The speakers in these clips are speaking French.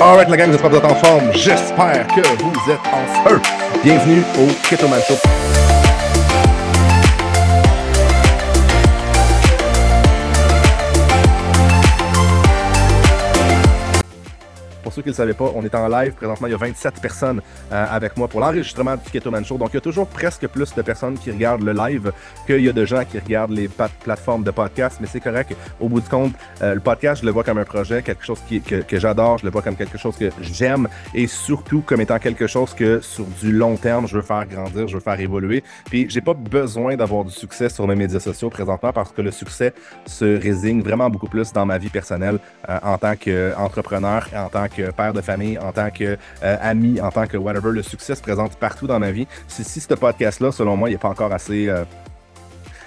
Alright, la gang, j'espère que vous êtes en forme. J'espère que vous êtes en feu. Bienvenue au Keto. Ceux qui ne savaient pas, on est en live. Présentement, il y a 27 personnes euh, avec moi pour l'enregistrement du Keto Man Show. Donc, il y a toujours presque plus de personnes qui regardent le live qu'il y a de gens qui regardent les plateformes de podcast. Mais c'est correct. Au bout du compte, euh, le podcast, je le vois comme un projet, quelque chose que, que j'adore. Je le vois comme quelque chose que j'aime et surtout comme étant quelque chose que sur du long terme, je veux faire grandir, je veux faire évoluer. Puis, j'ai pas besoin d'avoir du succès sur mes médias sociaux présentement parce que le succès se résigne vraiment beaucoup plus dans ma vie personnelle en tant qu'entrepreneur, en tant que père de famille, en tant que euh, ami, en tant que whatever. Le succès se présente partout dans ma vie. Si, si ce podcast-là, selon moi, il n'est pas encore assez.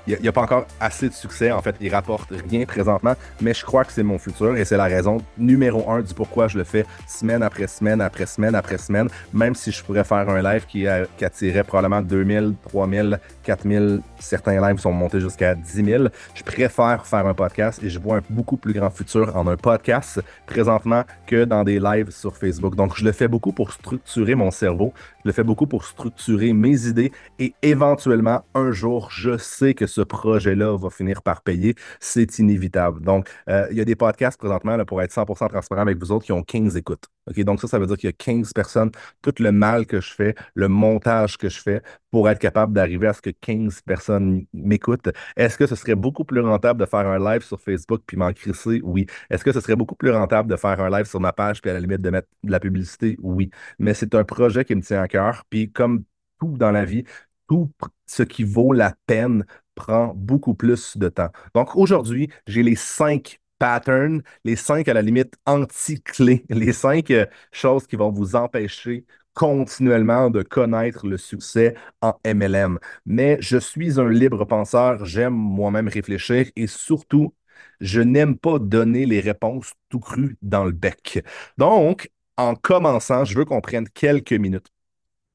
Il n'y a, pas encore assez de succès. En fait, il rapporte rien présentement, mais je crois que c'est mon futur et c'est la raison numéro un du pourquoi je le fais semaine après semaine après semaine après semaine, même si je pourrais faire un live qui, euh, qui attirait probablement 2000, 3000, 4000, certains lives sont montés jusqu'à 10 000. Je préfère faire un podcast et je vois un beaucoup plus grand futur en un podcast présentement que dans des lives sur Facebook. Donc, je le fais beaucoup pour structurer mon cerveau. Je le fais beaucoup pour structurer mes idées et éventuellement, un jour, je sais que ce projet-là va finir par payer. C'est inévitable. Donc, euh, il y a des podcasts présentement, pour être 100% transparent avec vous autres, qui ont 15 écoutes. OK? Donc, ça, ça veut dire qu'il y a 15 personnes, tout le mal que je fais, le montage que je fais pour être capable d'arriver à ce que 15 personnes m'écoutent. Est-ce que ce serait beaucoup plus rentable de faire un live sur Facebook puis m'en crisser? Oui. Est-ce que ce serait beaucoup plus rentable de faire un live sur ma page puis à la limite de mettre de la publicité? Oui. Mais c'est un projet qui me tient à cœur. Puis comme tout dans la vie, tout ce qui vaut la peine prend beaucoup plus de temps. Donc aujourd'hui, j'ai les cinq patterns, les cinq à la limite anti-clés, les cinq euh, choses qui vont vous empêcher continuellement de connaître le succès en MLM. Mais je suis un libre penseur, j'aime moi-même réfléchir et surtout, je n'aime pas donner les réponses tout crues dans le bec. Donc, en commençant, je veux qu'on prenne quelques minutes.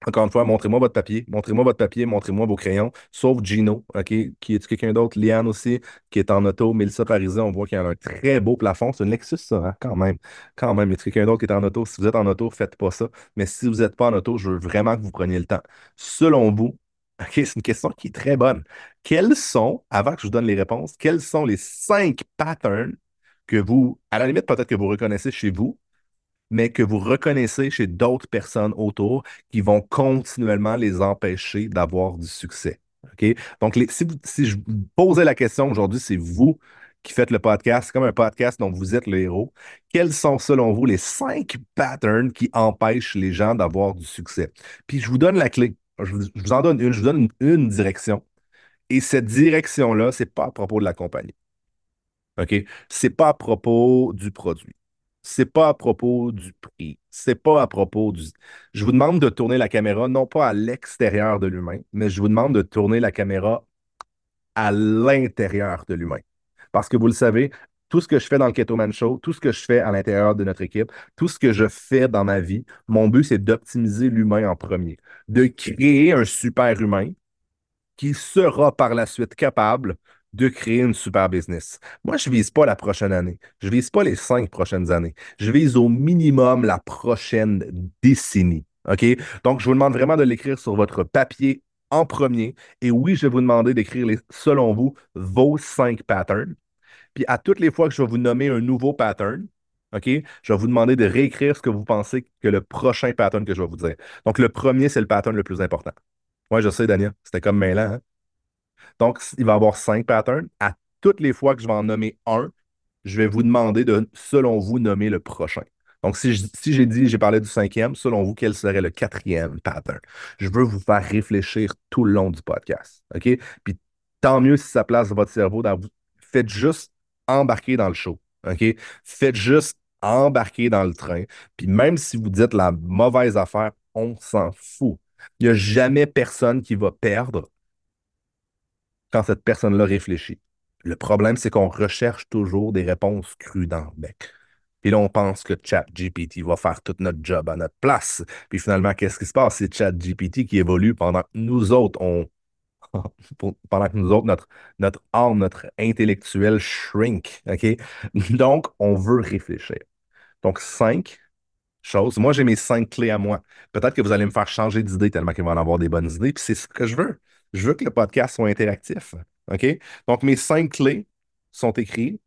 Encore une fois, montrez-moi votre papier, montrez-moi votre papier, montrez-moi vos crayons, sauf Gino, OK? Qui est quelqu'un d'autre? Liane aussi, qui est en auto. Mélissa Parisé, on voit qu'il y a un très beau plafond. C'est une Lexus, ça, hein? Quand même. Quand même. Y a quelqu'un d'autre qui est en auto? Si vous êtes en auto, faites pas ça. Mais si vous n'êtes pas en auto, je veux vraiment que vous preniez le temps. Selon vous, OK, c'est une question qui est très bonne. Quels sont, avant que je vous donne les réponses, quels sont les cinq patterns que vous, à la limite, peut-être que vous reconnaissez chez vous, mais que vous reconnaissez chez d'autres personnes autour qui vont continuellement les empêcher d'avoir du succès. Donc, si, je vous posais la question aujourd'hui, c'est vous qui faites le podcast, comme un podcast dont vous êtes le héros. Quels sont, selon vous, les cinq patterns qui empêchent les gens d'avoir du succès? Puis, je vous donne la clé. Je vous, en donne une. Je vous donne une, direction. Et cette direction-là, c'est pas à propos de la compagnie. OK? C'est pas à propos du produit. C'est pas à propos du prix. C'est pas à propos du. Je vous demande de tourner la caméra non pas à l'extérieur de l'humain, mais je vous demande de tourner la caméra à l'intérieur de l'humain. Parce que vous le savez, tout ce que je fais dans le Keto Man Show, tout ce que je fais à l'intérieur de notre équipe, tout ce que je fais dans ma vie, mon but, c'est d'optimiser l'humain en premier, de créer un super humain qui sera par la suite capable de créer une super business. Moi, je vise pas la prochaine année. Je vise pas les cinq prochaines années. Je vise au minimum la prochaine décennie. OK? Donc, je vous demande vraiment de l'écrire sur votre papier en premier. Et oui, je vais vous demander d'écrire, selon vous, vos cinq patterns. Puis à toutes les fois que je vais vous nommer un nouveau pattern, OK, je vais vous demander de réécrire ce que vous pensez que le prochain pattern que je vais vous dire. Donc, le premier, c'est le pattern le plus important. Oui, je sais, Daniel. C'était comme mêlant. Hein? Donc, il va y avoir cinq patterns. À toutes les fois que je vais en nommer un, je vais vous demander de, selon vous, nommer le prochain. Donc, si j'ai dit, j'ai parlé du cinquième, selon vous, quel serait le quatrième pattern? Je veux vous faire réfléchir tout le long du podcast. OK? Puis tant mieux si ça place votre cerveau dans vous. Faites juste embarquer dans le show. OK? Faites juste embarquer dans le train. Puis même si vous dites la mauvaise affaire, on s'en fout. Il n'y a jamais personne qui va perdre quand cette personne-là réfléchit. Le problème, c'est qu'on recherche toujours des réponses crues dans le bec. Puis là, on pense que ChatGPT va faire tout notre job à notre place. Puis finalement, qu'est-ce qui se passe? C'est ChatGPT qui évolue pendant que nous autres, on, pendant que nous autres, notre, notre âme, notre intellectuel shrink. Donc, on veut réfléchir. Donc, cinq, chose. Moi, j'ai mes cinq clés à moi. Peut-être que vous allez me faire changer d'idée tellement qu'il va en avoir des bonnes idées. Puis c'est ce que je veux. Je veux que le podcast soit interactif. OK? Donc, mes cinq clés sont écrites.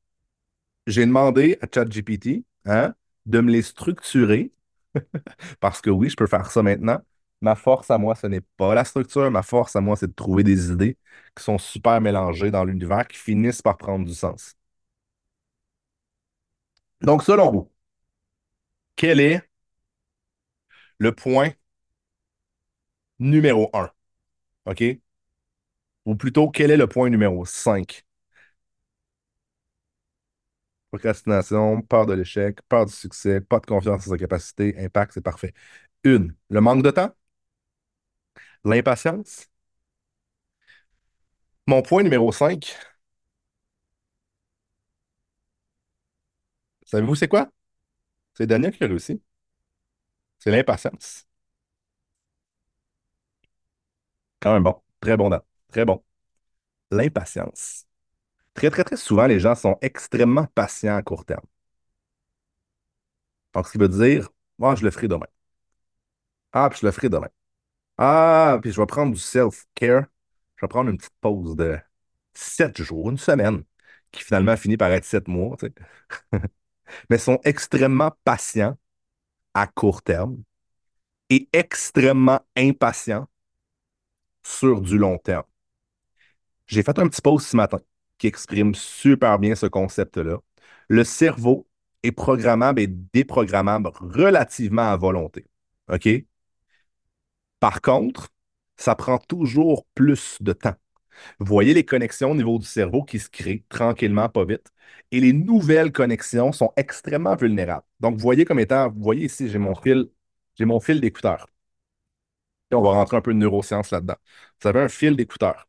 J'ai demandé à ChatGPT hein, de me les structurer. Parce que oui, je peux faire ça maintenant. Ma force à moi, ce n'est pas la structure. Ma force à moi, c'est de trouver des idées qui sont super mélangées dans l'univers, qui finissent par prendre du sens. Donc, selon vous, quel est le point numéro un? OK? Ou plutôt, quel est le point numéro 5? Procrastination, peur de l'échec, peur du succès, pas de confiance en sa capacité, impact, c'est parfait. Une, le manque de temps, l'impatience. Mon point numéro 5, savez-vous c'est quoi? C'est Daniel qui a réussi. C'est l'impatience. Quand même bon. Très bon, Dan. Très bon. L'impatience. Très, très, très souvent, les gens sont extrêmement patients à court terme. Donc, ce qui veut dire, moi, je le ferai demain. Ah, puis je le ferai demain. Ah, puis je vais prendre du self-care. Je vais prendre une petite pause de sept jours, une semaine, qui finalement finit par être sept mois, tu sais. Mais sont extrêmement patients à court terme et extrêmement impatients sur du long terme. J'ai fait un petit post ce matin qui exprime super bien ce concept-là. Le cerveau est programmable et déprogrammable relativement à volonté. OK? Par contre, ça prend toujours plus de temps. Vous voyez les connexions au niveau du cerveau qui se créent tranquillement, pas vite. Et les nouvelles connexions sont extrêmement vulnérables. Donc, vous voyez comme étant, vous voyez ici, j'ai mon fil, j'ai mon fil d'écouteur. On va rentrer un peu de neurosciences là-dedans. Vous avez un fil d'écouteur.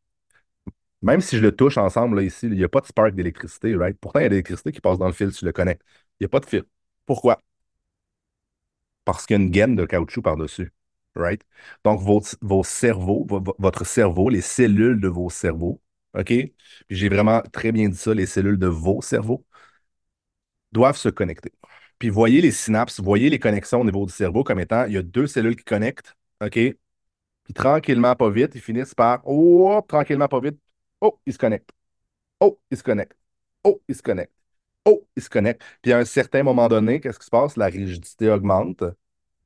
Même si je le touche ensemble, ici, il n'y a pas de spark d'électricité, right? Pourtant, il y a de l'électricité qui passe dans le fil je le connecte. Il n'y a pas de fil. Pourquoi? Parce qu'il y a une gaine de caoutchouc par-dessus, right? Donc, vos, vos cerveaux, votre cerveau, les cellules de vos cerveaux, OK? J'ai vraiment très bien dit ça, les cellules de vos cerveaux doivent se connecter. Puis voyez les synapses, voyez les connexions au niveau du cerveau comme étant, il y a deux cellules qui connectent, OK? Puis tranquillement, pas vite, ils finissent par, oh, tranquillement, pas vite, Oh, il se connecte. Oh, il se connecte. Oh, il se connecte. Oh, il se connecte. Puis à un certain moment donné, qu'est-ce qui se passe? La rigidité augmente.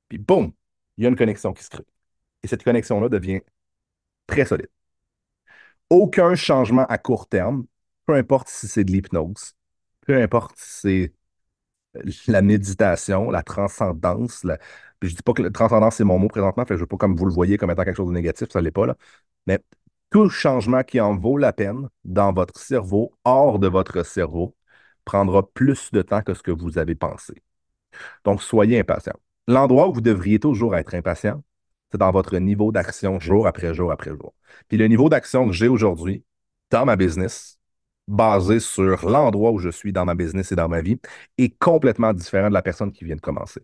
Puis boum, il y a une connexion qui se crée. Et cette connexion-là devient très solide. Aucun changement à court terme, peu importe si c'est de l'hypnose, peu importe si c'est la méditation, la transcendance. La... je dis pas que la transcendance, c'est mon mot présentement, que je veux pas comme vous le voyez comme étant quelque chose de négatif, ça l'est pas, là. Mais tout changement qui en vaut la peine dans votre cerveau, hors de votre cerveau, prendra plus de temps que ce que vous avez pensé. Donc, soyez impatient. L'endroit où vous devriez toujours être impatient, c'est dans votre niveau d'action jour après jour après jour. Puis le niveau d'action que j'ai aujourd'hui dans ma business, basé sur l'endroit où je suis dans ma business et dans ma vie, est complètement différent de la personne qui vient de commencer.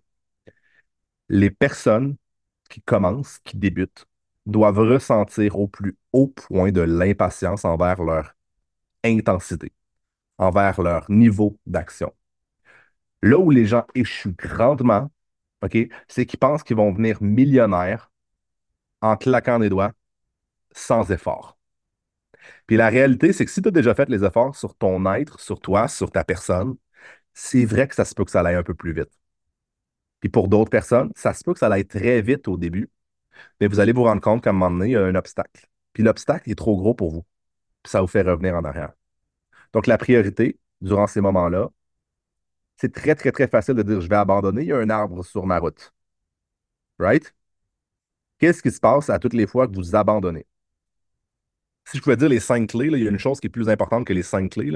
Les personnes qui commencent, qui débutent, doivent ressentir au plus haut point de l'impatience envers leur intensité, envers leur niveau d'action. Là où les gens échouent grandement, c'est qu'ils pensent qu'ils vont venir millionnaires en claquant des doigts sans effort. Puis la réalité, c'est que si tu as déjà fait les efforts sur ton être, sur toi, sur ta personne, c'est vrai que ça se peut que ça aille un peu plus vite. Puis pour d'autres personnes, ça se peut que ça aille très vite au début, mais vous allez vous rendre compte qu'à un moment donné, il y a un obstacle. Puis l'obstacle est trop gros pour vous. Puis ça vous fait revenir en arrière. Donc, la priorité, durant ces moments-là, c'est très, très, très facile de dire je vais abandonner, il y a un arbre sur ma route. Right? Qu'est-ce qui se passe à toutes les fois que vous abandonnez? Si je pouvais dire les cinq clés, il y a une chose qui est plus importante que les cinq clés.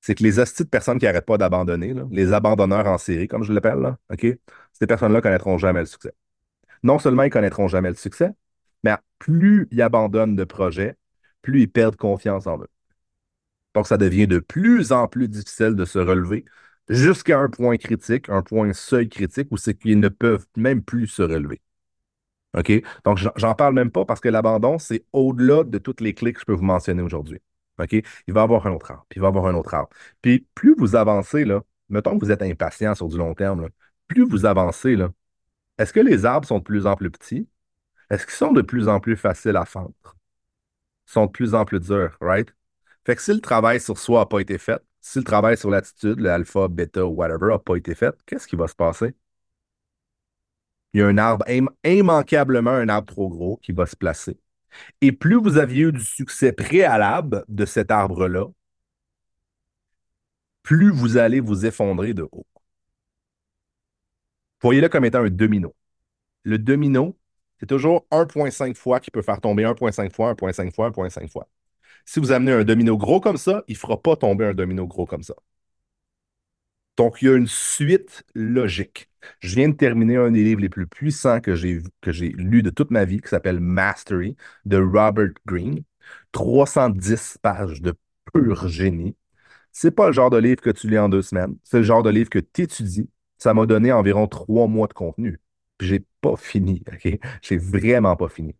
C'est que les hosties de personnes qui n'arrêtent pas d'abandonner, les abandonneurs en série, comme je l'appelle, OK? Ces personnes-là connaîtront jamais le succès non seulement ils connaîtront jamais le succès, mais plus ils abandonnent de projets, plus ils perdent confiance en eux. Donc, ça devient de plus en plus difficile de se relever jusqu'à un point critique, un point seuil critique où c'est qu'ils ne peuvent même plus se relever. OK? Donc, j'en parle même pas parce que l'abandon, c'est au-delà de toutes les clés que je peux vous mentionner aujourd'hui. OK? Il va y avoir un autre arbre, puis il va y avoir un autre arbre. Puis plus vous avancez, là, mettons que vous êtes impatient sur du long terme, Plus vous avancez, là, est-ce que les arbres sont de plus en plus petits? Est-ce qu'ils sont de plus en plus faciles à fendre? Ils sont de plus en plus durs, right? Fait que si le travail sur soi n'a pas été fait, si le travail sur l'attitude, l'alpha, bêta, whatever, n'a pas été fait, qu'est-ce qui va se passer? Il y a un arbre, immanquablement un arbre trop gros qui va se placer. Et plus vous aviez eu du succès préalable de cet arbre-là, plus vous allez vous effondrer de haut. Voyez-le comme étant un domino. Le domino, c'est toujours 1,5 fois qui peut faire tomber 1,5 fois, 1,5 fois, 1,5 fois. Si vous amenez un domino gros comme ça, il ne fera pas tomber un domino gros comme ça. Donc, il y a une suite logique. Je viens de terminer un des livres les plus puissants que j'ai lu de toute ma vie, qui s'appelle Mastery, de Robert Greene. 310 pages de pur génie. C'est pas le genre de livre que tu lis en deux semaines. C'est le genre de livre que tu étudies. Ça m'a donné environ trois mois de contenu. Puis j'ai pas fini, OK? J'ai vraiment pas fini.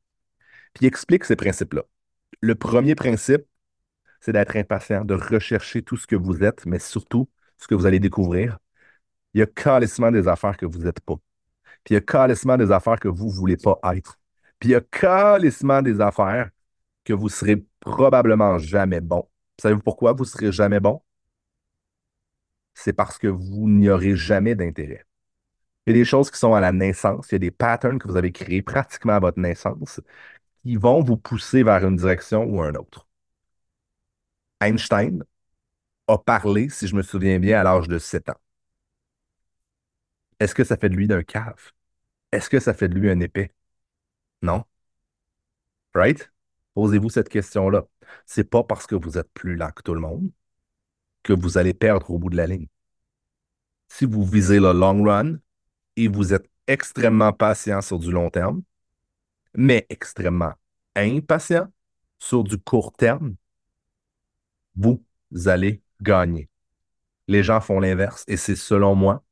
Puis explique ces principes-là. Le premier principe, c'est d'être impatient, de rechercher tout ce que vous êtes, mais surtout ce que vous allez découvrir. Il y a calissement des affaires que vous n'êtes pas. Puis il y a calissement des affaires que vous ne voulez pas être. Puis il y a calissement des affaires que vous serez probablement jamais bon. Savez-vous pourquoi vous serez jamais bon? C'est parce que vous n'y aurez jamais d'intérêt. Il y a des choses qui sont à la naissance, il y a des patterns que vous avez créés pratiquement à votre naissance qui vont vous pousser vers une direction ou une autre. Einstein a parlé, si je me souviens bien, à l'âge de 7 ans. Est-ce que ça fait de lui d'un cave? Est-ce que ça fait de lui un épais? Non. Right? Posez-vous cette question-là. C'est pas parce que vous êtes plus lent que tout le monde que vous allez perdre au bout de la ligne. Si vous visez le long run et vous êtes extrêmement patient sur du long terme, mais extrêmement impatient sur du court terme, vous allez gagner. Les gens font l'inverse et c'est selon moi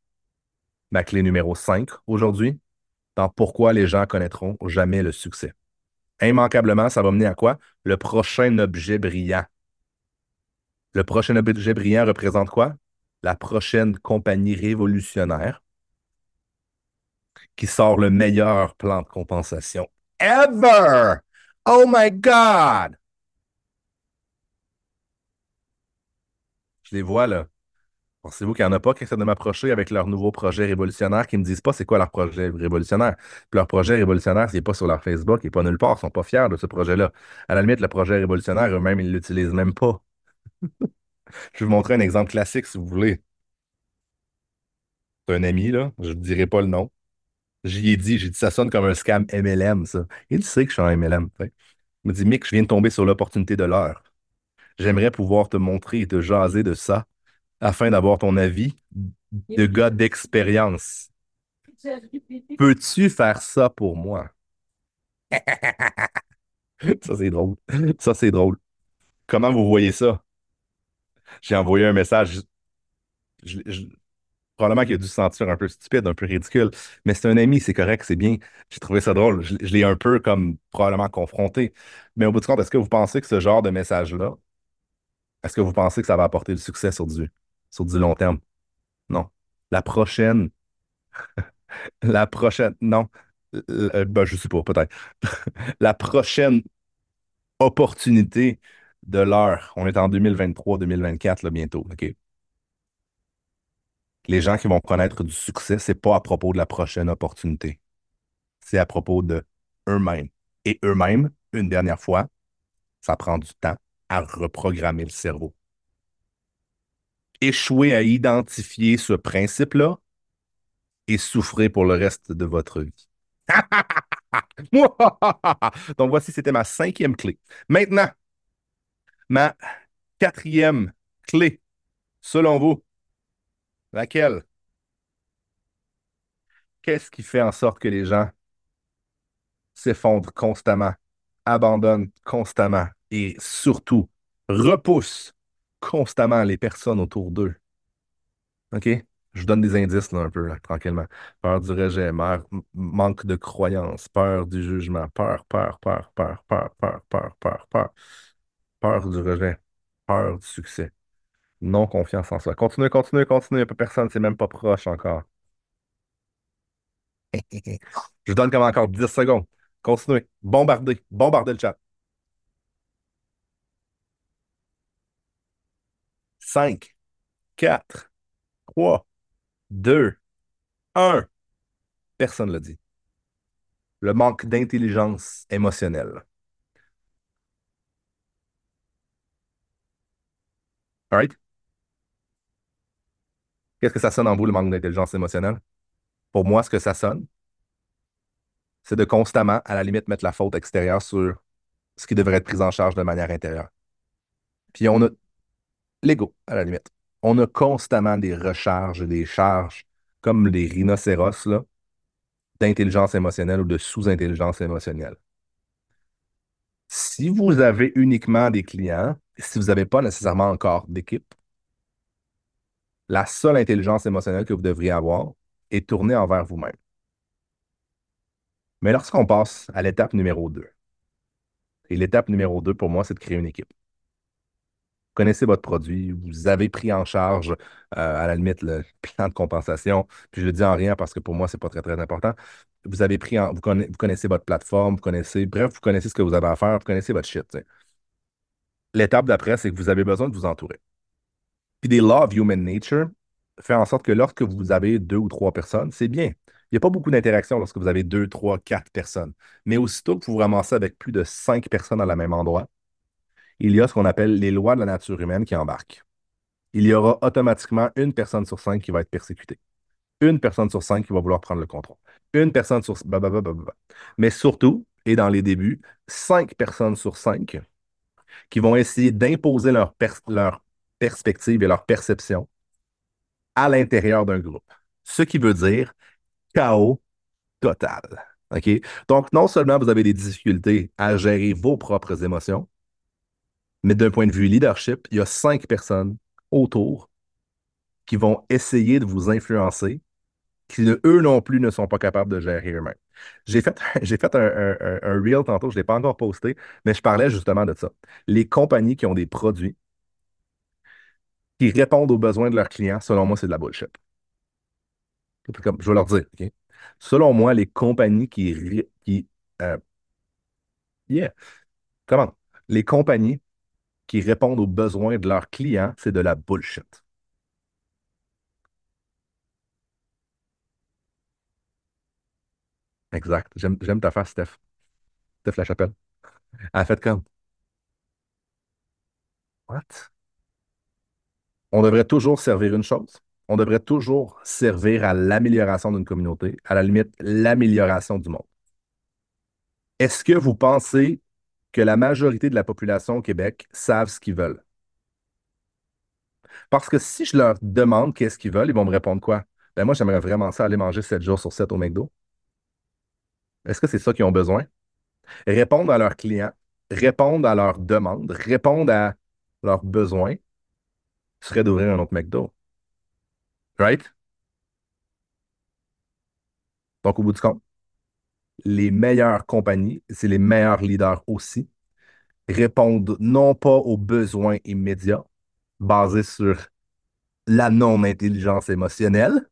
ma clé numéro 5 aujourd'hui dans pourquoi les gens connaîtront jamais le succès. Immanquablement, ça va mener à quoi? Le prochain objet brillant. Le prochain objet brillant représente quoi? La prochaine compagnie révolutionnaire qui sort le meilleur plan de compensation ever. Oh my God! Je les vois là. Pensez-vous qu'il n'y en a pas qui essaient de m'approcher avec leur nouveau projet révolutionnaire qui ne me disent pas c'est quoi leur projet révolutionnaire? Puis leur projet révolutionnaire, c'est pas sur leur Facebook, il n'est pas nulle part, ils ne sont pas fiers de ce projet-là. À la limite, le projet révolutionnaire, eux-mêmes, ils ne l'utilisent même pas. Je vais vous montrer un exemple classique si vous voulez. C'est un ami, là, je ne dirai pas le nom. J'y ai dit, j'ai dit, ça sonne comme un scam MLM, ça. Il sait que je suis un MLM. Il me dit, Mick, je viens de tomber sur l'opportunité de l'heure. J'aimerais pouvoir te montrer et te jaser de ça afin d'avoir ton avis de gars d'expérience. Peux-tu faire ça pour moi? ça, c'est drôle. Ça, c'est drôle. Comment vous voyez ça? J'ai envoyé un message. probablement qu'il a dû se sentir un peu stupide, un peu ridicule, mais c'est un ami, c'est correct, c'est bien. J'ai trouvé ça drôle. Je, l'ai un peu comme probablement confronté. Mais au bout du compte, est-ce que vous pensez que ce genre de message-là, est-ce que vous pensez que ça va apporter du succès sur du, sur du long terme? Non. La prochaine, la prochaine, non. Euh, ben, je sais pas, peut-être. la prochaine opportunité de l'heure, on est en 2023-2024 bientôt? Les gens qui vont connaître du succès, c'est pas à propos de la prochaine opportunité. C'est à propos de eux-mêmes. Et eux-mêmes, une dernière fois, ça prend du temps à reprogrammer le cerveau. Échouer à identifier ce principe-là et souffrir pour le reste de votre vie. Donc voici, c'était ma cinquième clé. Maintenant, ma quatrième clé, selon vous, laquelle? Qu'est-ce qui fait en sorte que les gens s'effondrent constamment, abandonnent constamment et surtout repoussent constamment les personnes autour d'eux? OK? Je vous donne des indices un peu, tranquillement. Peur du rejet, manque de croyance, peur du jugement, peur, peur, peur, peur, peur, peur, peur, peur, peur, peur du rejet, peur du succès, non confiance en soi. Continuez, continuez, continuez, personne, c'est même pas proche encore. Je vous donne comme encore 10 secondes. Continuez. Bombardez. Bombardez le chat. 5, 4, 3, 2, 1. Personne ne l'a dit. Le manque d'intelligence émotionnelle. All right? Qu'est-ce que ça sonne en vous, le manque d'intelligence émotionnelle? Pour moi, ce que ça sonne, c'est de constamment, à la limite, mettre la faute extérieure sur ce qui devrait être pris en charge de manière intérieure. Puis on a l'ego, à la limite. On a constamment des recharges, des charges, comme les rhinocéros, là, d'intelligence émotionnelle ou de sous-intelligence émotionnelle. Si vous avez uniquement des clients, si vous n'avez pas nécessairement encore d'équipe, la seule intelligence émotionnelle que vous devriez avoir est tournée envers vous-même. Mais lorsqu'on passe à l'étape numéro 2, et l'étape numéro 2 pour moi, c'est de créer une équipe. Vous connaissez votre produit, vous avez pris en charge, euh, à la limite, le plan de compensation, puis je le dis en rien parce que pour moi, ce n'est pas très, très important. Vous avez pris vous, connaissez, votre plateforme, vous connaissez, bref, vous connaissez ce que vous avez à faire, vous connaissez votre shit. L'étape d'après, c'est que vous avez besoin de vous entourer. Puis des laws of human nature fait en sorte que lorsque vous avez deux ou trois personnes, c'est bien. Il n'y a pas beaucoup d'interaction lorsque vous avez deux, trois, quatre personnes. Mais aussitôt que vous vous ramassez avec plus de cinq personnes à la même endroit, il y a ce qu'on appelle les lois de la nature humaine qui embarquent. Il y aura automatiquement une personne sur cinq qui va être persécutée. Une personne sur cinq qui va vouloir prendre le contrôle. Une personne sur... Mais surtout, et dans les débuts, cinq personnes sur cinq qui vont essayer d'imposer leur, perspective et leur perception à l'intérieur d'un groupe. Ce qui veut dire chaos total. Donc, non seulement vous avez des difficultés à gérer vos propres émotions, mais d'un point de vue leadership, il y a cinq personnes autour qui vont essayer de vous influencer, qui eux non plus ne sont pas capables de gérer eux-mêmes. J'ai fait, j'ai fait un, un, reel tantôt, je ne l'ai pas encore posté, mais je parlais justement de ça. Les compagnies qui ont des produits qui répondent aux besoins de leurs clients, selon moi, c'est de la bullshit. je vais leur dire, Selon moi, les compagnies qui. qui euh, yeah. Comment? Les compagnies qui répondent aux besoins de leurs clients, c'est de la bullshit. Exact. J'aime ta face, Steph. Steph la chapelle. Elle a fait comme. What? On devrait toujours servir une chose. On devrait toujours servir à l'amélioration d'une communauté, à la limite, l'amélioration du monde. Est-ce que vous pensez que la majorité de la population au Québec savent ce qu'ils veulent? Parce que si je leur demande qu'est-ce qu'ils veulent, ils vont me répondre quoi? Ben moi, j'aimerais vraiment ça aller manger 7 jours sur 7 au McDo. Est-ce que c'est ça qu'ils ont besoin? Répondre à leurs clients, répondre à leurs demandes, répondre à leurs besoins serait d'ouvrir un autre McDo. Right? Donc, au bout du compte, les meilleures compagnies, c'est les meilleurs leaders aussi, répondent non pas aux besoins immédiats basés sur la non-intelligence émotionnelle,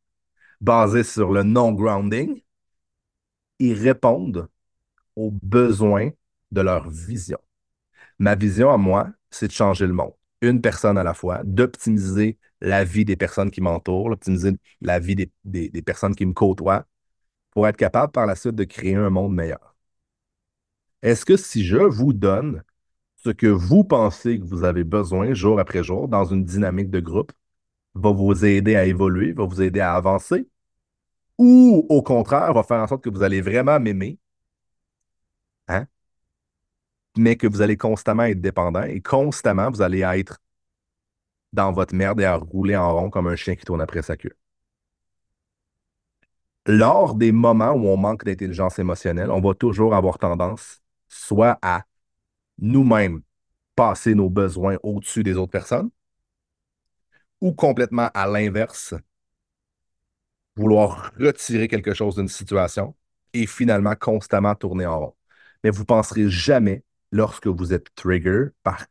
basés sur le non-grounding, ils répondent aux besoins de leur vision. Ma vision à moi, c'est de changer le monde, une personne à la fois, d'optimiser la vie des personnes qui m'entourent, d'optimiser la vie des, personnes qui me côtoient, pour être capable par la suite de créer un monde meilleur. Est-ce que si je vous donne ce que vous pensez que vous avez besoin jour après jour dans une dynamique de groupe, va vous aider à évoluer, va vous aider à avancer, ou au contraire, va faire en sorte que vous allez vraiment m'aimer, hein? mais que vous allez constamment être dépendant et constamment, vous allez être dans votre merde et à rouler en rond comme un chien qui tourne après sa queue lors des moments où on manque d'intelligence émotionnelle, on va toujours avoir tendance soit à nous-mêmes passer nos besoins au-dessus des autres personnes, ou complètement à l'inverse, vouloir retirer quelque chose d'une situation et finalement constamment tourner en rond. Mais vous ne penserez jamais, lorsque vous êtes trigger par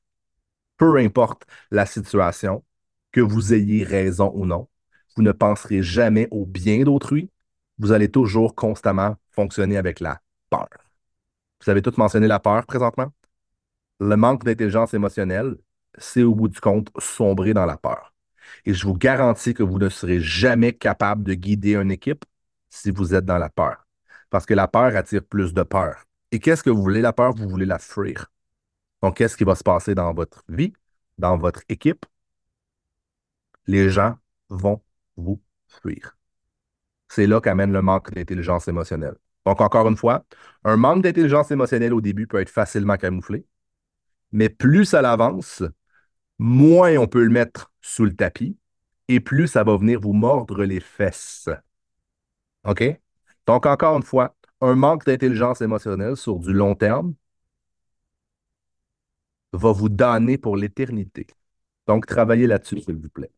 peu importe la situation, que vous ayez raison ou non, vous ne penserez jamais au bien d'autrui, vous allez toujours constamment fonctionner avec la peur. Vous avez tous mentionné la peur présentement? Le manque d'intelligence émotionnelle, c'est au bout du compte sombrer dans la peur. Et je vous garantis que vous ne serez jamais capable de guider une équipe si vous êtes dans la peur. Parce que la peur attire plus de peur. Et qu'est-ce que vous voulez, la peur? Vous voulez la fuir. Donc, qu'est-ce qui va se passer dans votre vie, dans votre équipe? Les gens vont vous fuir. C'est là qu'amène le manque d'intelligence émotionnelle. Donc, encore une fois, un manque d'intelligence émotionnelle au début peut être facilement camouflé, mais plus ça avance, moins on peut le mettre sous le tapis et plus ça va venir vous mordre les fesses. OK? Donc, encore une fois, un manque d'intelligence émotionnelle sur du long terme va vous donner pour l'éternité. Donc, travaillez là-dessus, s'il vous plaît.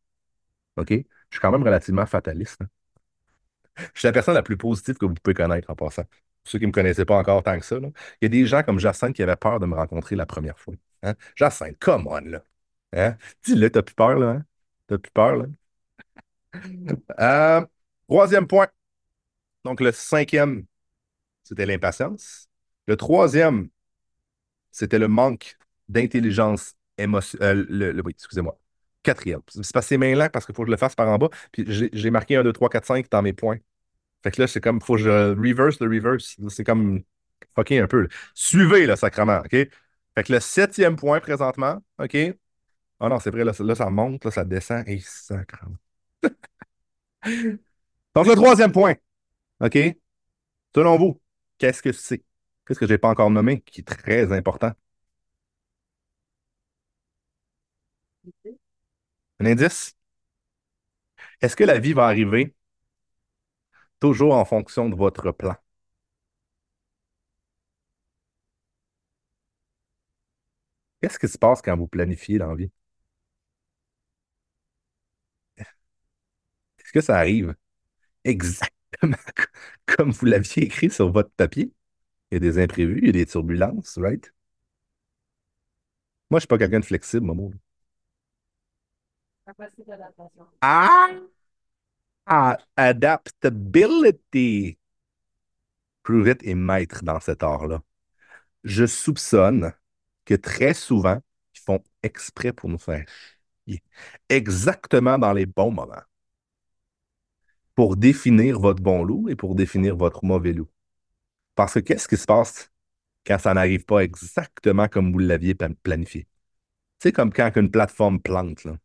OK? Je suis quand même relativement fataliste. Hein. Je suis la personne la plus positive que vous pouvez connaître en passant. Ceux qui ne me connaissaient pas encore tant que ça, il y a des gens comme Jacinthe qui avaient peur de me rencontrer la première fois. Hein? Jacinthe, come on, là. Hein? Dis-le, t'as plus peur, là. Hein? T'as plus peur, là? Euh, troisième point. Donc, le cinquième, c'était l'impatience. Le troisième, c'était le manque d'intelligence émotionnelle. Euh, oui, excusez-moi. Quatrième. C'est passé main là parce qu'il faut que je le fasse par en bas. Puis j'ai marqué 1, 2, 3, 4, 5 dans mes points. Fait que là, c'est comme, il faut que je reverse le reverse. C'est comme fucking un peu. Suivez le sacrement, OK? Fait que le septième point présentement, OK? Ah non, c'est vrai, là, ça monte, là, ça descend. Et sacrement. Donc, le troisième point, OK? Selon vous, qu'est-ce que c'est? Qu'est-ce que je n'ai pas encore nommé qui est très important? Un indice? Est-ce que la vie va arriver toujours en fonction de votre plan? Qu'est-ce qui se passe quand vous planifiez dans la vie? Est-ce que ça arrive exactement comme vous l'aviez écrit sur votre papier? Il y a des imprévus, il y a des turbulences, right? Moi, je ne suis pas quelqu'un de flexible, mon Ah! ah! Adaptability. It est maître dans cet art-là. Je soupçonne que très souvent, ils font exprès pour nous faire chier. Exactement dans les bons moments. Pour définir votre bon loup et pour définir votre mauvais loup. Parce que qu'est-ce qui se passe quand ça n'arrive pas exactement comme vous l'aviez planifié? C'est comme quand une plateforme plante, là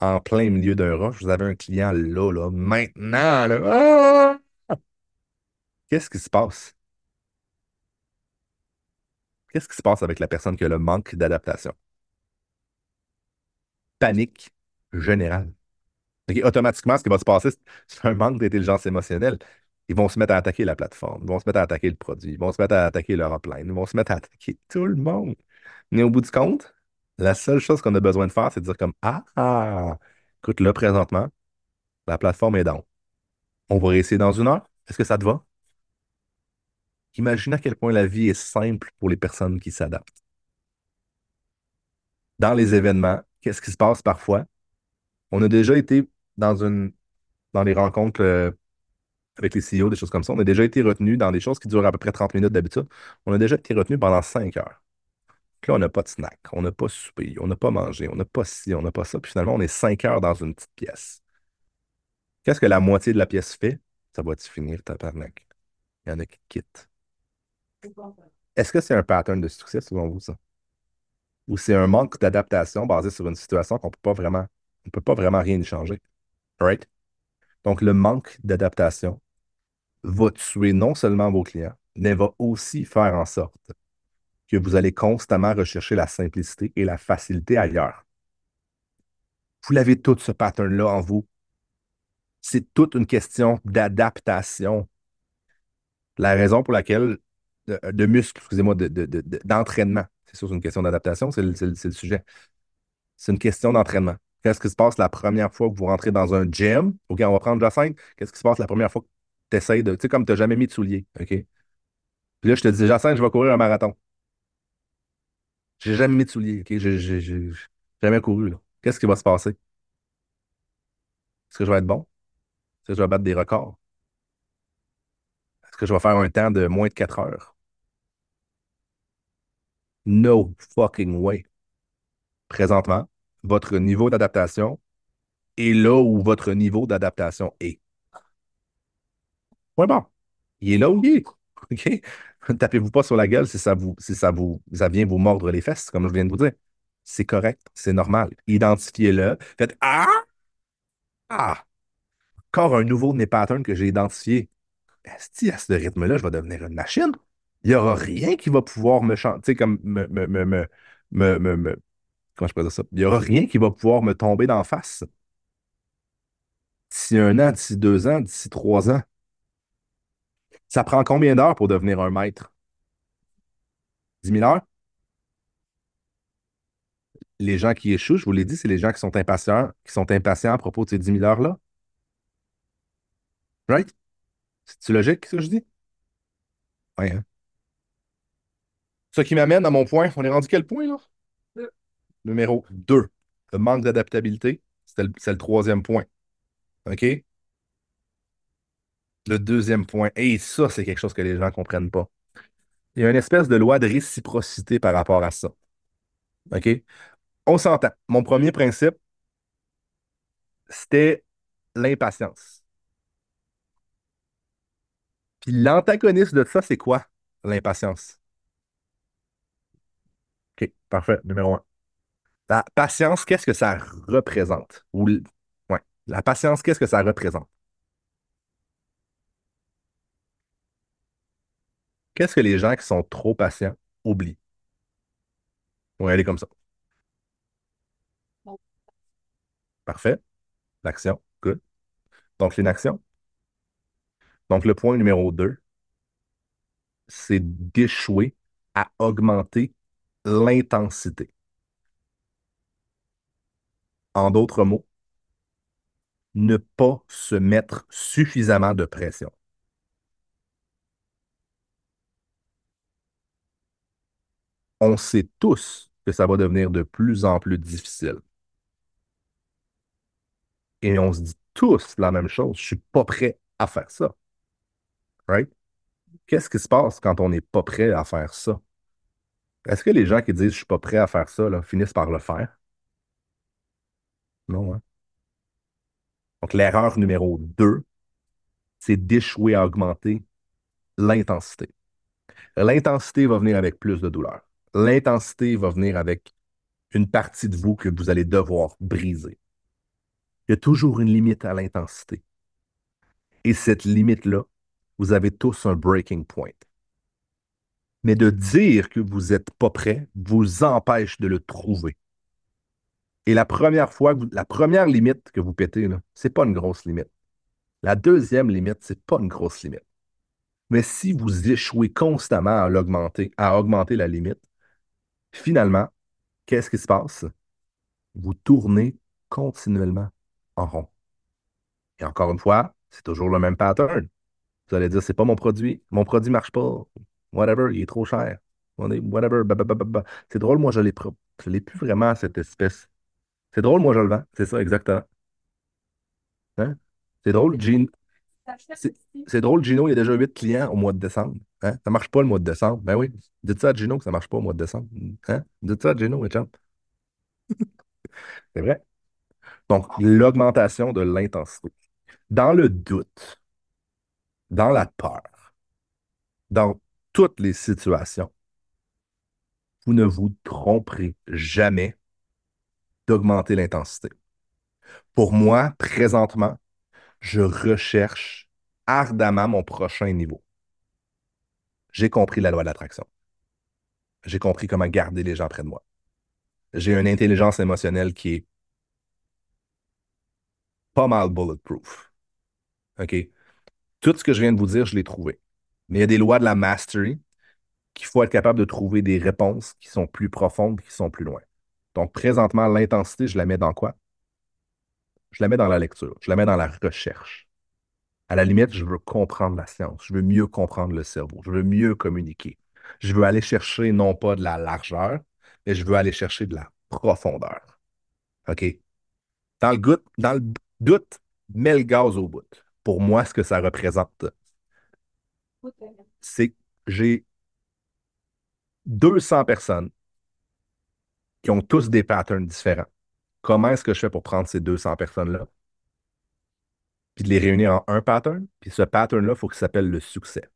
en plein milieu d'un rush, vous avez un client là, là, maintenant, là. Ah! Qu'est-ce qui se passe? Qu'est-ce qui se passe avec la personne qui a le manque d'adaptation? Panique générale. Automatiquement, ce qui va se passer, c'est un manque d'intelligence émotionnelle. Ils vont se mettre à attaquer la plateforme, ils vont se mettre à attaquer le produit, ils vont se mettre à attaquer leur upline, ils vont se mettre à attaquer tout le monde. Mais au bout du compte, la seule chose qu'on a besoin de faire, c'est de dire comme Ah, écoute, là, présentement, la plateforme est down. On va réessayer dans une heure. Est-ce que ça te va? Imaginez à quel point la vie est simple pour les personnes qui s'adaptent. Dans les événements, qu'est-ce qui se passe parfois? On a déjà été dans une dans les rencontres euh, avec les CEO, des choses comme ça. On a déjà été retenu dans des choses qui durent à peu près 30 minutes d'habitude. On a déjà été retenu pendant 5 heures là, on n'a pas de snack, on n'a pas souper, on n'a pas mangé, on n'a pas ci, on n'a pas ça. Puis finalement, on est cinq heures dans une petite pièce. Qu'est-ce que la moitié de la pièce fait? Ça va-tu finir, tabarnak? Il y en a qui quittent. Est-ce que c'est un pattern de succès selon vous, ça? Ou c'est un manque d'adaptation basé sur une situation qu'on peut pas vraiment, on peut pas vraiment rien y changer? Right? Donc, le manque d'adaptation va tuer non seulement vos clients, mais va aussi faire en sorte que vous allez constamment rechercher la simplicité et la facilité ailleurs. Vous l'avez tout ce pattern-là en vous. C'est toute une question d'adaptation. La raison pour laquelle, de, muscle, excusez-moi, d'entraînement, c'est sûr, c'est une question d'adaptation, c'est le, sujet. C'est une question d'entraînement. Qu'est-ce qui se passe la première fois que vous rentrez dans un gym? OK, on va prendre la scène. Qu'est-ce qui se passe la première fois que tu essaies de. Tu sais, comme tu n'as jamais mis de souliers. OK? Puis là, je te dis, Jacinthe, je vais courir un marathon. J'ai jamais mis de souliers, OK? J'ai jamais couru. Qu'est-ce qui va se passer? Est-ce que je vais être bon? Est-ce que je vais battre des records? que je vais faire un temps de moins de 4 heures? No fucking way. Présentement, votre niveau d'adaptation est là où votre niveau d'adaptation est. Ouais, bon. Il est là où il est. OK? Tapez-vous pas sur la gueule si ça vous, si ça vous, ça vient vous mordre les fesses, comme je viens de vous dire. C'est correct, c'est normal. Identifiez-le. Faites Ah! Ah! Encore un nouveau de mes patterns que j'ai identifié. Si à ce rythme-là, je vais devenir une machine. Il n'y aura rien qui va pouvoir me chanter, comme me, me, me, me, me, me- me- Il n'y aura rien qui va pouvoir me tomber d'en face. D'ici un an, d'ici deux ans, d'ici trois ans. Ça prend combien d'heures pour devenir un maître? 10 000 heures? Les gens qui échouent, je vous l'ai dit, c'est les gens qui sont impatients, qui sont impatients à propos de ces 10 000 heures-là. Right? C'est-tu logique, ce que je dis? Ouais, hein? Ce qui m'amène à mon point. On est rendu quel point, là? Numéro 2. Le manque d'adaptabilité. C'est le, le troisième point. OK? Le deuxième point. Et ça, c'est quelque chose que les gens ne comprennent pas. Il y a une espèce de loi de réciprocité par rapport à ça. OK? On s'entend. Mon premier principe, c'était l'impatience. Puis l'antagoniste de ça, c'est quoi? L'impatience. OK, parfait. Numéro un. La patience, qu'est-ce que ça représente? Ou, l- ouais. La patience, qu'est-ce que ça représente? Qu'est-ce que les gens qui sont trop patients oublient? On va y aller comme ça. Parfait. L'action. Good. Donc, l'inaction. Donc, le point numéro 2, c'est d'échouer à augmenter l'intensité. En d'autres mots, ne pas se mettre suffisamment de pression. On sait tous que ça va devenir de plus en plus difficile. Et on se dit tous la même chose. Je suis pas prêt à faire ça. Right? Qu'est-ce qui se passe quand on n'est pas prêt à faire ça? Est-ce que les gens qui disent je suis pas prêt à faire ça finissent par le faire? Hein? Donc, l'erreur numéro 2, c'est d'échouer à augmenter l'intensité. L'intensité va venir avec plus de douleur. L'intensité va venir avec une partie de vous que vous allez devoir briser. Il y a toujours une limite à l'intensité. Et cette limite-là, vous avez tous un breaking point. Mais de dire que vous n'êtes pas prêt vous empêche de le trouver. Et la première fois, la première limite que vous pétez, là, c'est pas une grosse limite. La deuxième limite, c'est pas une grosse limite. Mais si vous échouez constamment à l'augmenter, à augmenter la limite, finalement, qu'est-ce qui se passe? Vous tournez continuellement en rond. Et encore une fois, c'est toujours le même pattern. Vous allez dire, c'est pas mon produit, mon produit marche pas, whatever, il est trop cher. Whatever. C'est drôle, moi, je l'ai plus vraiment cette espèce. C'est drôle, moi, je le vends. C'est ça, exactement. Hein? C'est drôle, Gino. C'est drôle, Gino, il y a déjà 8 clients au mois de décembre. Hein? Ça marche pas le mois de décembre. Ben oui. Dites ça à Gino que ça marche pas au mois de décembre. Hein? Dites ça à Gino, chums. C'est vrai. Donc, l'augmentation de l'intensité. Dans le doute, dans la peur, dans toutes les situations, vous ne vous tromperez jamais d'augmenter l'intensité. Pour moi, présentement, je recherche ardemment mon prochain niveau. J'ai compris la loi de l'attraction. J'ai compris comment garder les gens près de moi. J'ai une intelligence émotionnelle qui est pas mal bulletproof. OK? Tout ce que je viens de vous dire, je l'ai trouvé. Mais il y a des lois de la mastery qu'il faut être capable de trouver des réponses qui sont plus profondes, qui sont plus loin. Donc, présentement, l'intensité, je la mets dans quoi? Je la mets dans la lecture, je la mets dans la recherche. À la limite, je veux comprendre la science, je veux mieux comprendre le cerveau, je veux mieux communiquer. Je veux aller chercher non pas de la largeur, mais je veux aller chercher de la profondeur. OK? Dans le, goût- dans le doute, mets le gaz au bout. Pour moi, ce que ça représente, c'est que j'ai 200 personnes qui ont tous des patterns différents. Comment est-ce que je fais pour prendre ces 200 personnes-là, puis de les réunir en un pattern, puis ce pattern-là, il faut qu'il s'appelle le succès.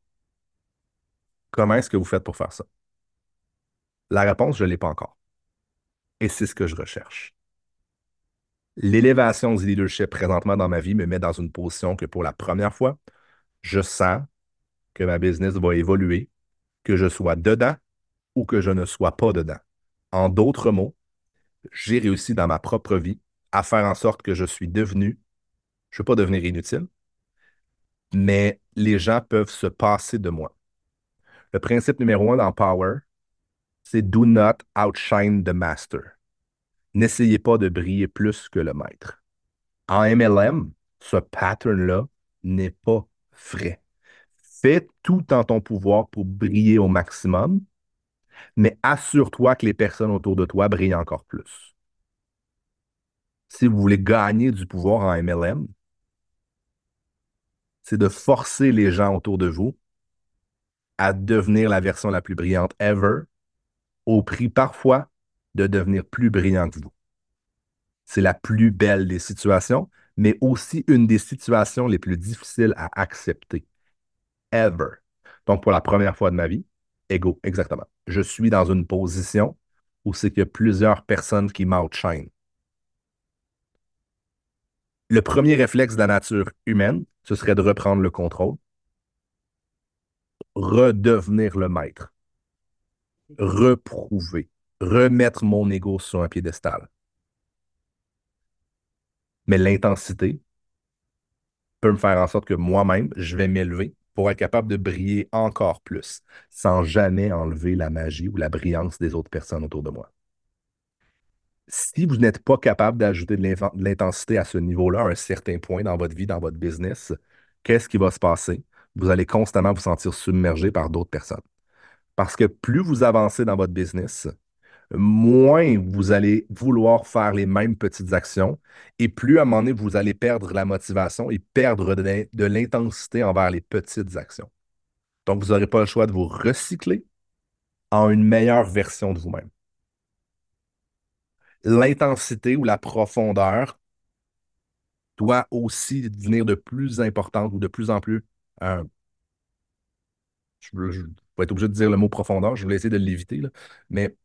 Comment est-ce que vous faites pour faire ça? La réponse, je ne l'ai pas encore. Et c'est ce que je recherche. L'élévation du leadership présentement dans ma vie me met dans une position que pour la première fois, je sens que ma business va évoluer, que je sois dedans ou que je ne sois pas dedans. En d'autres mots, j'ai réussi dans ma propre vie à faire en sorte que je suis devenu, je ne veux pas devenir inutile, mais les gens peuvent se passer de moi. Le principe numéro un dans Power, c'est do not outshine the master. N'essayez pas de briller plus que le maître. En MLM, ce pattern-là n'est pas vrai. Fais tout en ton pouvoir pour briller au maximum, mais assure-toi que les personnes autour de toi brillent encore plus. Si vous voulez gagner du pouvoir en MLM, c'est de forcer les gens autour de vous à devenir la version la plus brillante ever, au prix parfois de devenir plus brillant que vous. C'est la plus belle des situations, mais aussi une des situations les plus difficiles à accepter. Ever. Donc, pour la première fois de ma vie, ego, exactement. Je suis dans une position où c'est qu'il y a plusieurs personnes qui m'outshine. Le premier réflexe de la nature humaine, ce serait de reprendre le contrôle, redevenir le maître, reprouver, remettre mon ego sur un piédestal. Mais l'intensité peut me faire en sorte que moi-même, je vais m'élever pour être capable de briller encore plus, sans jamais enlever la magie ou la brillance des autres personnes autour de moi. Si vous n'êtes pas capable d'ajouter de l'intensité à ce niveau-là, à un certain point dans votre vie, dans votre business, qu'est-ce qui va se passer? Vous allez constamment vous sentir submergé par d'autres personnes. Parce que plus vous avancez dans votre business, moins vous allez vouloir faire les mêmes petites actions et plus à un moment donné, vous allez perdre la motivation et perdre de l'intensité envers les petites actions. Donc, vous n'aurez pas le choix de vous recycler en une meilleure version de vous-même. L'intensité ou la profondeur doit aussi devenir de plus importante ou de plus en plus. Euh, je, vais être obligé de dire le mot profondeur, je vais essayer de l'éviter, mais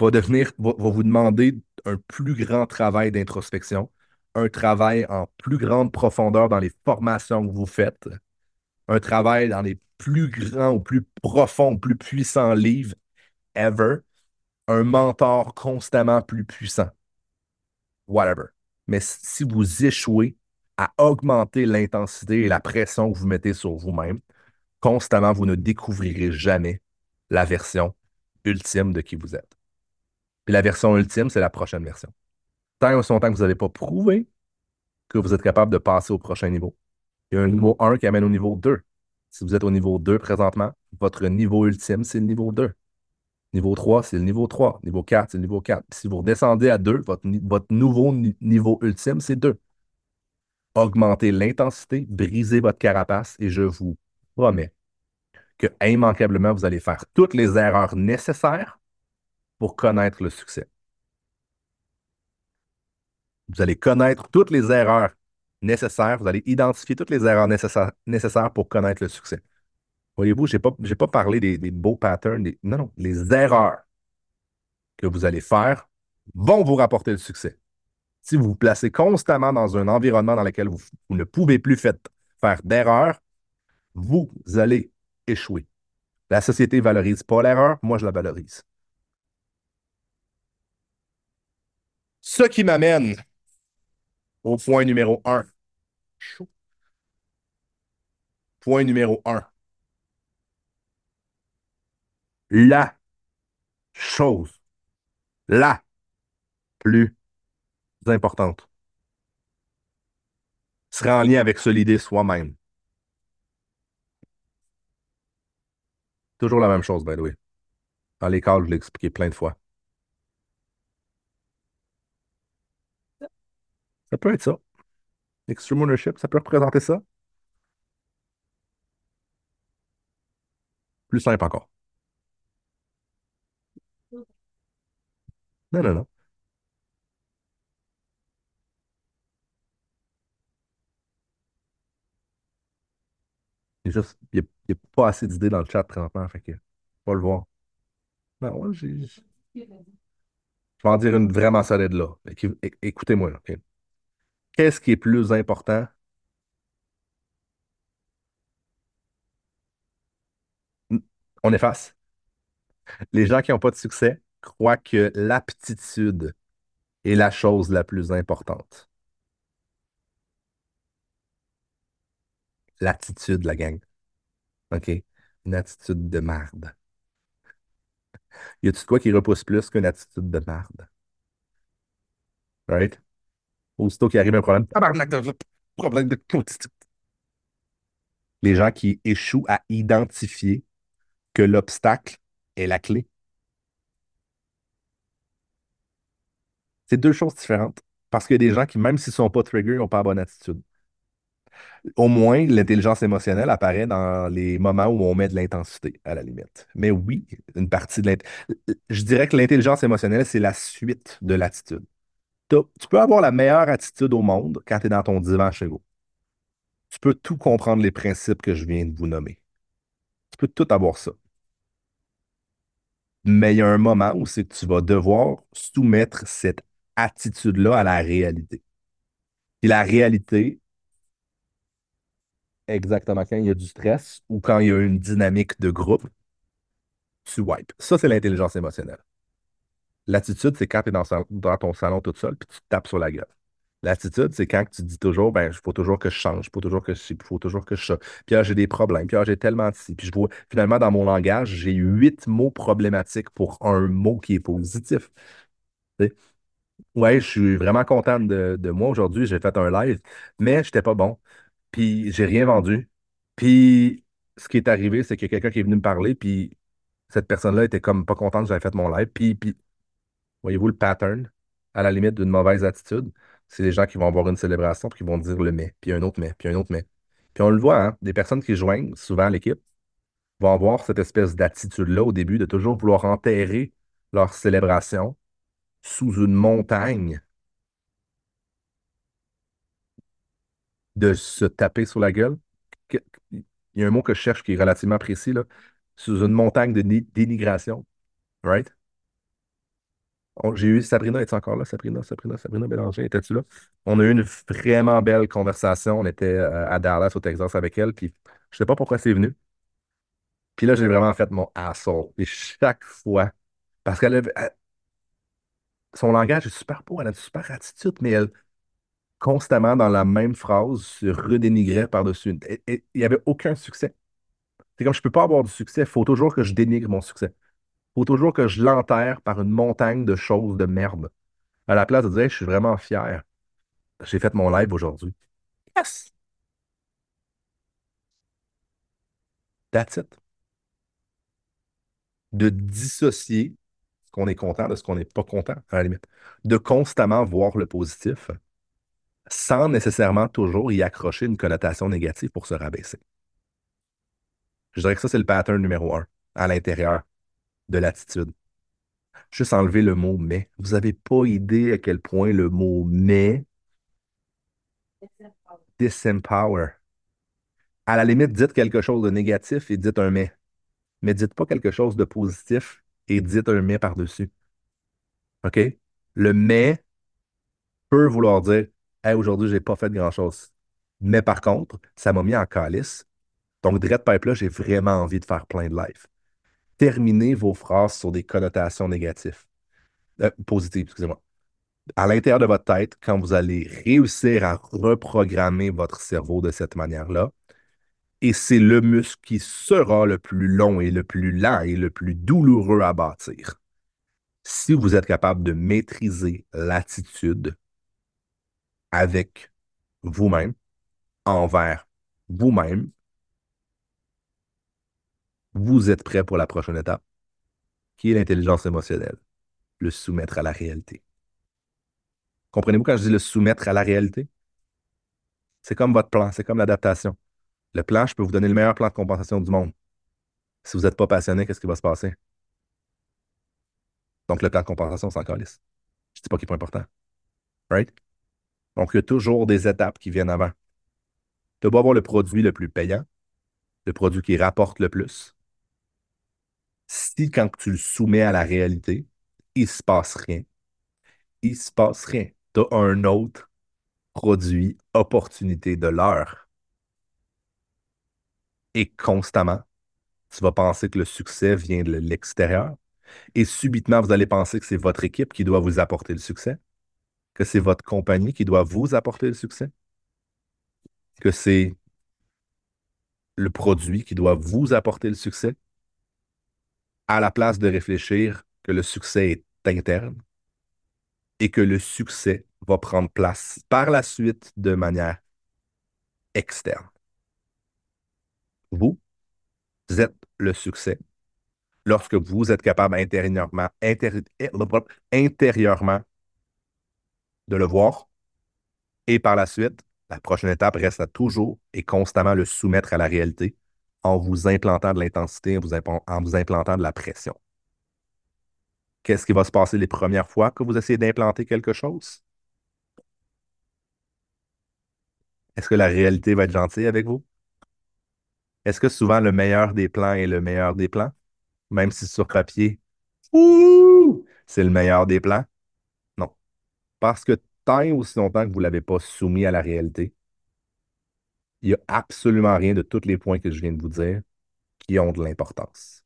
va devenir, va, vous demander un plus grand travail d'introspection, un travail en plus grande profondeur dans les formations que vous faites, un travail dans les plus grands ou plus profonds, plus puissants livres ever, un mentor constamment plus puissant. Whatever. Mais si vous échouez à augmenter l'intensité et la pression que vous mettez sur vous-même, constamment, vous ne découvrirez jamais la version ultime de qui vous êtes. Puis la version ultime, c'est la prochaine version. Tant et aussi longtemps que vous n'avez pas prouvé que vous êtes capable de passer au prochain niveau, il y a un niveau 1 qui amène au niveau 2. Si vous êtes au niveau 2 présentement, votre niveau ultime, c'est le niveau 2. Niveau 3, c'est le niveau 3. Niveau 4, c'est le niveau 4. si vous redescendez à 2, votre, votre nouveau niveau ultime, c'est 2. Augmentez l'intensité, brisez votre carapace et je vous promets que immanquablement, vous allez faire toutes les erreurs nécessaires pour connaître le succès. Vous allez connaître toutes les erreurs nécessaires, vous allez identifier toutes les erreurs nécessaires, pour connaître le succès. Voyez-vous, je n'ai pas, pas, parlé des, beaux patterns. non, non, les erreurs que vous allez faire vont vous rapporter le succès. Si vous vous placez constamment dans un environnement dans lequel vous, ne pouvez plus faire d'erreurs, vous allez échouer. La société ne valorise pas l'erreur, moi je la valorise. Ce qui m'amène au point numéro un. Point numéro un. La chose, la plus importante sera en lien avec se l'idée soi-même. Toujours la même chose, by the way. Dans cas, je l'ai expliqué plein de fois. Ça peut être ça. Extreme ownership, ça peut représenter ça. Plus simple encore. Non, non, non. Il y a a, pas assez d'idées dans le chat présentement, fait que, pas le voir. J'ai- je vais en dire une vraiment solide là. Écoutez-moi, là? Qu'est-ce qui est plus important? On efface. Les gens qui n'ont pas de succès croient que l'aptitude est la chose la plus importante. L'attitude, la gang. OK? Une attitude de merde. Y a-tu quoi qui repousse plus qu'une attitude de merde? Right? Aussitôt qu'il arrive un problème, de problème Les gens qui échouent à identifier que l'obstacle est la clé. C'est deux choses différentes. Parce qu'il y des gens qui, même s'ils ne sont pas triggers, n'ont pas la bonne attitude. Au moins, l'intelligence émotionnelle apparaît dans les moments où on met de l'intensité, à la limite. Mais oui, une partie de l'intensité. Je dirais que l'intelligence émotionnelle, c'est la suite de l'attitude. Tu peux avoir la meilleure attitude au monde quand tu es dans ton divan chez vous. Tu peux tout comprendre les principes que je viens de vous nommer. Tu peux tout avoir ça. Mais il y a un moment où c'est que tu vas devoir soumettre cette attitude-là à la réalité. Et la réalité, exactement quand il y a du stress ou quand il y a une dynamique de groupe, tu wipes. Ça, c'est l'intelligence émotionnelle. L'attitude, c'est quand tu es dans, ton salon tout seul puis tu te tapes sur la gueule. L'attitude, c'est quand tu dis toujours, ben, il faut toujours que je change, il faut toujours que je il faut toujours que je. Puis là, j'ai des problèmes, puis là, j'ai tellement de ci. Puis je vois, finalement, dans mon langage, j'ai huit mots problématiques pour un mot qui est positif. Tu sais? Ouais, je suis vraiment content de, moi aujourd'hui. J'ai fait un live, mais je n'étais pas bon. Puis j'ai rien vendu. Puis ce qui est arrivé, c'est a quelqu'un qui est venu me parler, puis cette personne-là était comme pas contente que j'avais fait mon live. Puis, puis voyez-vous le pattern, à la limite d'une mauvaise attitude, c'est les gens qui vont avoir une célébration, puis qui vont dire le mais, puis un autre mais, puis un autre mais. Puis on le voit, hein, des personnes qui joignent souvent l'équipe vont avoir cette espèce d'attitude-là au début de toujours vouloir enterrer leur célébration sous une montagne de se taper sur la gueule. Il y a un mot que je cherche qui est relativement précis, là. Sous une montagne de ni- dénigration. Right? J'ai eu Sabrina, es-tu encore là? Sabrina, Sabrina, Sabrina Bélanger, étais-tu là? On a eu une vraiment belle conversation. On était euh, à Dallas, au Texas, avec elle, puis je sais pas pourquoi c'est venu. Puis là, j'ai vraiment fait mon asshole. Et chaque fois, parce qu'elle avait- son langage est super beau, elle a une super attitude, mais elle, constamment dans la même phrase, se redénigrait par-dessus. Il n'y avait aucun succès. C'est comme je peux pas avoir du succès, il faut toujours que je dénigre mon succès. Il faut toujours que je l'enterre par une montagne de choses de merde. À la place de dire, Hey, je suis vraiment fier. J'ai fait mon live aujourd'hui. Yes! That's it. De dissocier ce qu'on est content de ce qu'on n'est pas content, à la limite. De constamment voir le positif sans nécessairement toujours y accrocher une connotation négative pour se rabaisser. Je dirais que ça, c'est le pattern numéro un à l'intérieur de l'attitude. Juste enlever le mot mais. Vous n'avez pas idée à quel point le mot mais disempower. À la limite, dites quelque chose de négatif et dites un mais. Mais dites pas quelque chose de positif et dites un mais par-dessus. OK? Le mais peut vouloir dire Hey, aujourd'hui, j'ai pas fait grand-chose. Mais par contre, ça m'a mis en calice. Donc, direct pipe là, j'ai vraiment envie de faire plein de live. Terminez vos phrases sur des connotations négatives. Euh, positives, excusez-moi. À l'intérieur de votre tête, quand vous allez réussir à reprogrammer votre cerveau de cette manière-là, et c'est le muscle qui sera le plus long et le plus lent et le plus douloureux à bâtir. Si vous êtes capable de maîtriser l'attitude avec vous-même, envers vous-même, vous êtes prêt pour la prochaine étape, qui est l'intelligence émotionnelle, le soumettre à la réalité. Comprenez-vous quand je dis le soumettre à la réalité? C'est comme votre plan, c'est comme l'adaptation. Le plan, je peux vous donner le meilleur plan de compensation du monde. Si vous n'êtes pas passionné, qu'est-ce qui va se passer? Donc, le temps de compensation, c'est encore lisse. Je ne dis pas qu'il n'est pas important. Right? Donc, il y a toujours des étapes qui viennent avant. Tu dois avoir le produit le plus payant, le produit qui rapporte le plus. Si, quand tu le soumets à la réalité, il se passe rien, il se passe rien. Tu as un autre produit, opportunité de l'heure. Et constamment, tu vas penser que le succès vient de l'extérieur. Et subitement, vous allez penser que c'est votre équipe qui doit vous apporter le succès, que c'est votre compagnie qui doit vous apporter le succès, que c'est le produit qui doit vous apporter le succès, à la place de réfléchir que le succès est interne et que le succès va prendre place par la suite de manière externe. Vous, êtes le succès lorsque vous êtes capable intérieurement, intérieurement de le voir et par la suite, la prochaine étape reste à toujours et constamment le soumettre à la réalité en vous implantant de l'intensité, en vous implantant de la pression. Qu'est-ce qui va se passer les premières fois que vous essayez d'implanter quelque chose? Est-ce que la réalité va être gentille avec vous? Est-ce que souvent le meilleur des plans est le meilleur des plans? Même si sur papier, c'est le meilleur des plans? Non. Parce que tant et aussi longtemps que vous ne l'avez pas soumis à la réalité, il n'y a absolument rien de tous les points que je viens de vous dire qui ont de l'importance.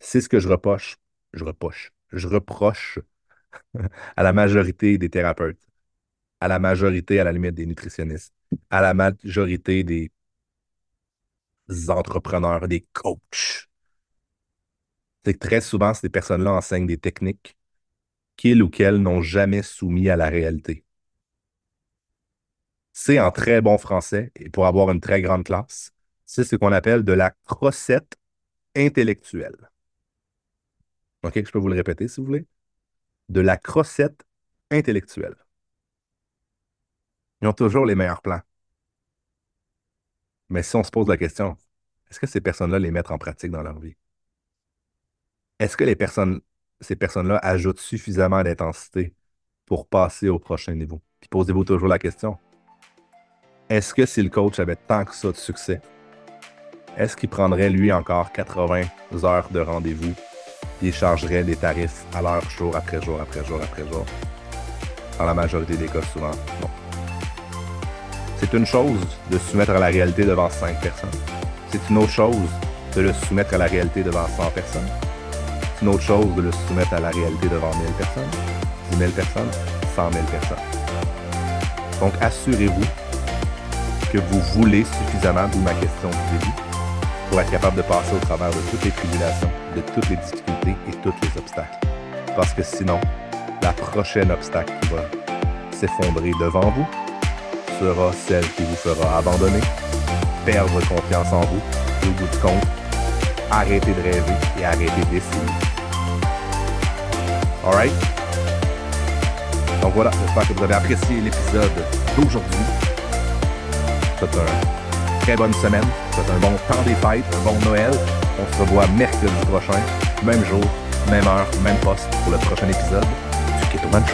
C'est ce que je reproche, je reproche, je reproche à la majorité des thérapeutes, à la majorité, à la limite, des nutritionnistes, à la majorité des entrepreneurs, des coachs. C'est que très souvent, ces personnes-là enseignent des techniques qu'ils ou qu'elles n'ont jamais soumis à la réalité. C'est en très bon français, et pour avoir une très grande classe, c'est ce qu'on appelle de la crossette intellectuelle. OK, je peux vous le répéter si vous voulez. De la crossette intellectuelle. Ils ont toujours les meilleurs plans. Mais si on se pose la question, est-ce que ces personnes-là les mettent en pratique dans leur vie? Est-ce que les personnes, ces personnes-là ajoutent suffisamment d'intensité pour passer au prochain niveau? Puis posez-vous toujours la question. Est-ce que si le coach avait tant que ça de succès, est-ce qu'il prendrait lui encore 80 heures de rendez-vous et chargerait des tarifs à l'heure, jour après jour, après jour, après jour? Dans la majorité des cas, souvent, non. C'est une chose de soumettre à la réalité devant 5 personnes. C'est une autre chose de le soumettre à la réalité devant 100 personnes. C'est une autre chose de le soumettre à la réalité devant 1000 personnes, 10 000 personnes, 100 000 personnes. Donc, assurez-vous que vous voulez suffisamment, d'où ma question du début, pour être capable de passer au travers de toutes les tribulations, de toutes les difficultés et tous les obstacles. Parce que sinon, la prochaine obstacle qui va s'effondrer devant vous sera celle qui vous fera abandonner, perdre confiance en vous et au bout du compte, arrêter de rêver et arrêter d'essayer. Alright? Donc voilà, j'espère que vous avez apprécié l'épisode d'aujourd'hui. C'est une très bonne semaine. C'est un bon temps des fêtes, un bon Noël. On se revoit mercredi prochain, même jour, même heure, même poste pour le prochain épisode du Keto Man.